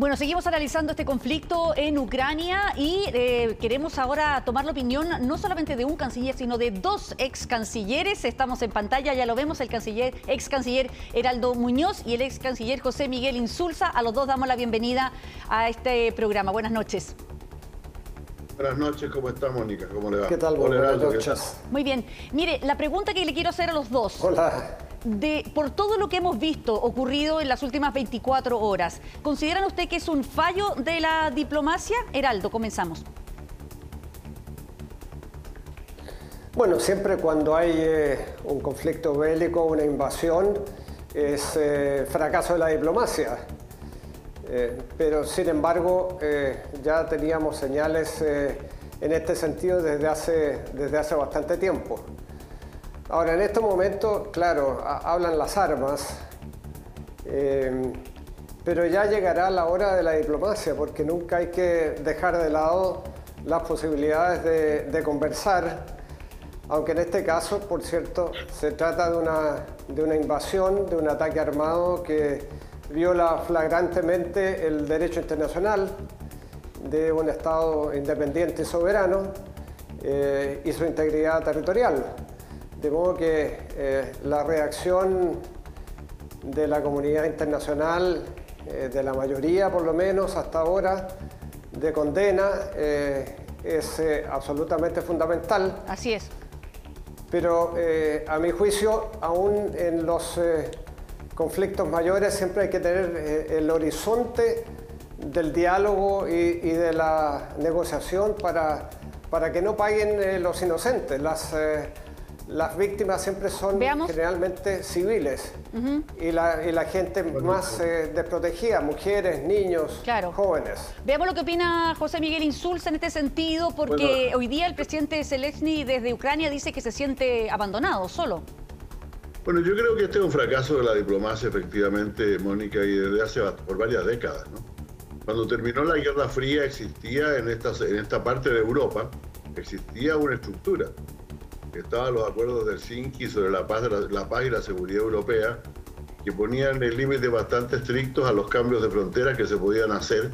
Bueno, seguimos analizando este conflicto en Ucrania y eh, queremos ahora tomar la opinión no solamente de un canciller, sino de dos ex cancilleres. Estamos en pantalla, ya lo vemos, el canciller, ex canciller Heraldo Muñoz y el ex canciller José Miguel Insulza. A los dos damos la bienvenida a este programa. Buenas noches. Buenas noches, ¿cómo está Mónica? ¿Cómo le va? ¿Qué tal? Buenas noches. Muy bien. Mire, la pregunta que le quiero hacer a los dos. Hola de, por todo lo que hemos visto ocurrido en las últimas 24 horas, ¿consideran usted que es un fallo de la diplomacia? Heraldo, comenzamos. Bueno, siempre cuando hay eh, un conflicto bélico, una invasión, es eh, fracaso de la diplomacia. Eh, pero sin embargo, ya teníamos señales en este sentido desde hace, desde hace bastante tiempo. Ahora, en este momento, claro, hablan las armas, eh, pero ya llegará la hora de la diplomacia, porque nunca hay que dejar de lado las posibilidades de, conversar, aunque en este caso, por cierto, se trata de una, de una invasión, de un ataque armado que viola flagrantemente el derecho internacional de un Estado independiente y soberano eh, y su integridad territorial. De modo que eh, la reacción de la comunidad internacional, eh, de la mayoría por lo menos hasta ahora, de condena, eh, es absolutamente fundamental. Así es. Pero a mi juicio, aún en los conflictos mayores siempre hay que tener el horizonte del diálogo y, de la negociación para, para que no paguen los inocentes. Las, las víctimas siempre son generalmente civiles y, la, gente más eh, desprotegida, mujeres, niños, jóvenes. Veamos lo que opina José Miguel Insulza en este sentido, porque hoy día el presidente Zelensky desde Ucrania dice que se siente abandonado, solo. Bueno, yo creo que este es un fracaso de la diplomacia, efectivamente, Mónica, y desde hace por varias décadas. Cuando terminó la Guerra Fría existía en esta, en esta parte de Europa, existía una estructura estaban los acuerdos del Helsinki sobre la paz, la, paz y la seguridad europea, que ponían el límite bastante estrictos a los cambios de frontera que se podían hacer.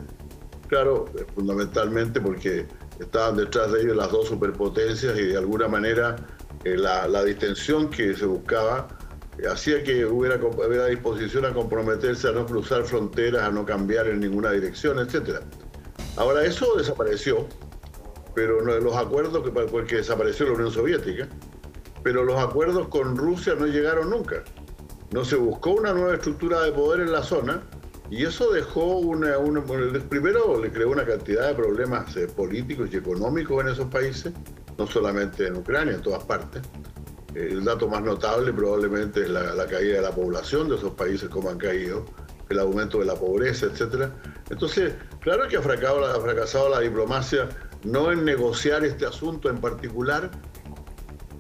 Claro, fundamentalmente porque estaban detrás de ellos las dos superpotencias y de alguna manera eh, la, la, distensión que se buscaba eh, hacía que hubiera, hubiera, disposición a comprometerse a no cruzar fronteras, a no cambiar en ninguna dirección, etc. Ahora eso desapareció pero los acuerdos que porque desapareció la Unión Soviética, pero los acuerdos con Rusia no llegaron nunca. No se buscó una nueva estructura de poder en la zona y eso dejó una, primero le creó una cantidad de problemas eh, políticos y económicos en esos países, no solamente en Ucrania, en todas partes. el dato más notable probablemente es la, caída de la población de esos países, como han caído, el aumento de la pobreza, etc. Entonces, claro que ha fracasado la diplomacia no en negociar este asunto en particular,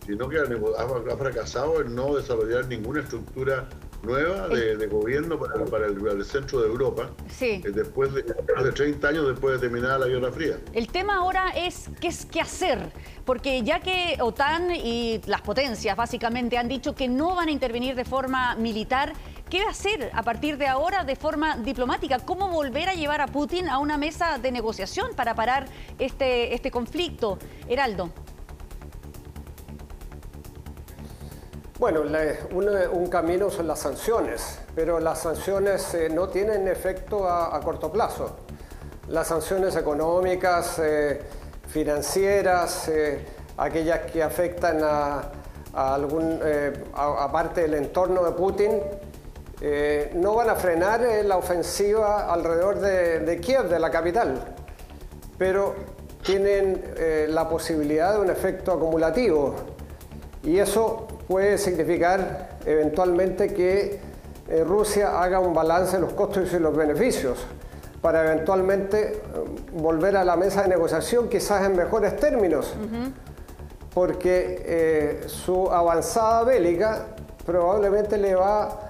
sino que ha, fracasado en no desarrollar ninguna estructura nueva de, gobierno para, el, centro de Europa, sí. Eh, después de, de 30 años después de terminar la Guerra Fría. El tema ahora es qué, es qué hacer, porque ya que OTAN y las potencias básicamente han dicho que no van a intervenir de forma militar, ¿Qué hacer a partir de ahora de forma diplomática? ¿Cómo volver a llevar a Putin a una mesa de negociación para parar este, este conflicto? Heraldo. Bueno, un, camino son las sanciones, pero las sanciones eh, no tienen efecto a, corto plazo. Las sanciones económicas, eh, financieras, eh, aquellas que afectan a, algún, aparte del entorno de Putin, eh, no van a frenar eh, la ofensiva alrededor de, Kiev, de la capital, pero tienen eh, la posibilidad de un efecto acumulativo. Y eso puede significar eventualmente que Rusia haga un balance de los costos y los beneficios para eventualmente volver a la mesa de negociación quizás en mejores términos, porque su avanzada bélica probablemente le va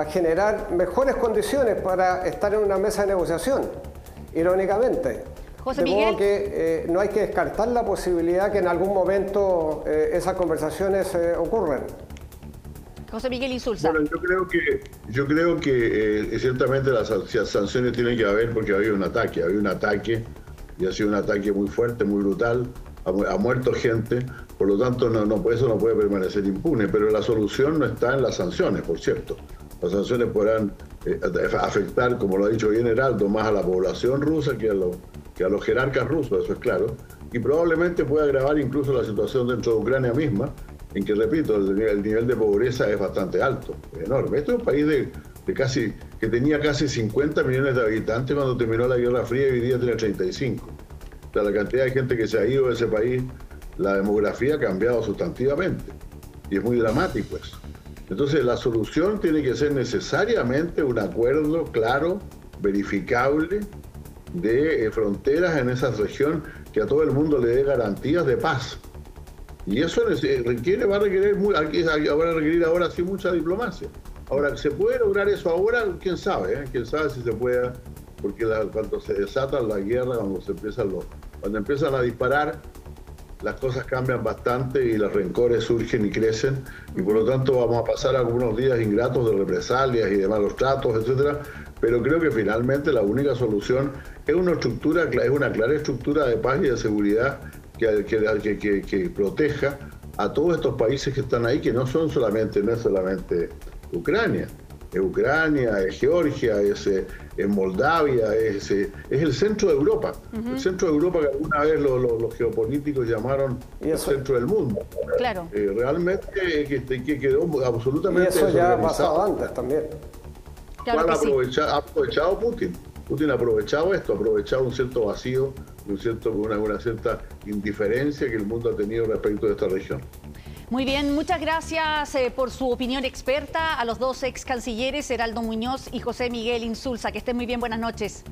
a generar mejores condiciones para estar en una mesa de negociación, irónicamente. José de Miguel. modo que eh, no hay que descartar la posibilidad que en algún momento eh, esas conversaciones eh, ocurran. José Miguel Insulza. Bueno, yo creo que, yo creo que eh, ciertamente las, sanciones tienen que haber porque había un ataque, había un ataque y ha sido un ataque muy fuerte, muy brutal, ha, muerto gente, por lo tanto no, no, eso no puede permanecer impune, pero la solución no está en las sanciones, por cierto. Las sanciones podrán eh, afectar, como lo ha dicho bien Heraldo, más a la población rusa que a, los jerarcas rusos, eso es claro, y probablemente pueda agravar incluso la situación dentro de Ucrania misma, en que, repito, el, nivel de pobreza es bastante alto, enorme. Este es un país de, casi, que tenía casi 50 millones de habitantes cuando terminó la Guerra Fría y hoy día tiene 35. O sea, la cantidad de gente que se ha ido de ese país, la demografía ha cambiado sustantivamente. Y es muy dramático eso. Entonces, la solución tiene que ser necesariamente un acuerdo claro, verificable, de eh, fronteras en esa región que a todo el mundo le dé garantías de paz. Y eso requiere, va a requerir, a requerir ahora sí mucha diplomacia. Ahora, ¿se puede lograr eso ahora? ¿Quién sabe? Eh? ¿Quién sabe si se puede? Porque cuando se desatan la guerra, cuando, se empiezan los, cuando empiezan a disparar, las cosas cambian bastante y los rencores surgen y crecen. Y por lo tanto vamos a pasar algunos días ingratos de represalias y de malos tratos, etcétera. Pero creo que finalmente la única solución es una estructura, es una clara estructura de paz y de seguridad que, que, proteja a todos estos países que están ahí, que no son solamente, no es solamente Ucrania, es Ucrania, es Georgia, es, eh, Moldavia, es, eh, es, el centro de Europa, el centro de Europa que alguna vez los geopolíticos llamaron el centro del mundo. Claro. Eh, realmente que, quedó absolutamente... Y eso ya ha pasado antes también. Claro ha aprovechado Putin. Putin ha aprovechado esto, ha aprovechado un cierto vacío un cierto, una, una cierta indiferencia que el mundo ha tenido respecto de esta región. Muy bien, muchas gracias eh, por su opinión experta a los dos ex cancilleres, Heraldo Muñoz y José Miguel Insulza. Que estén muy bien, buenas noches.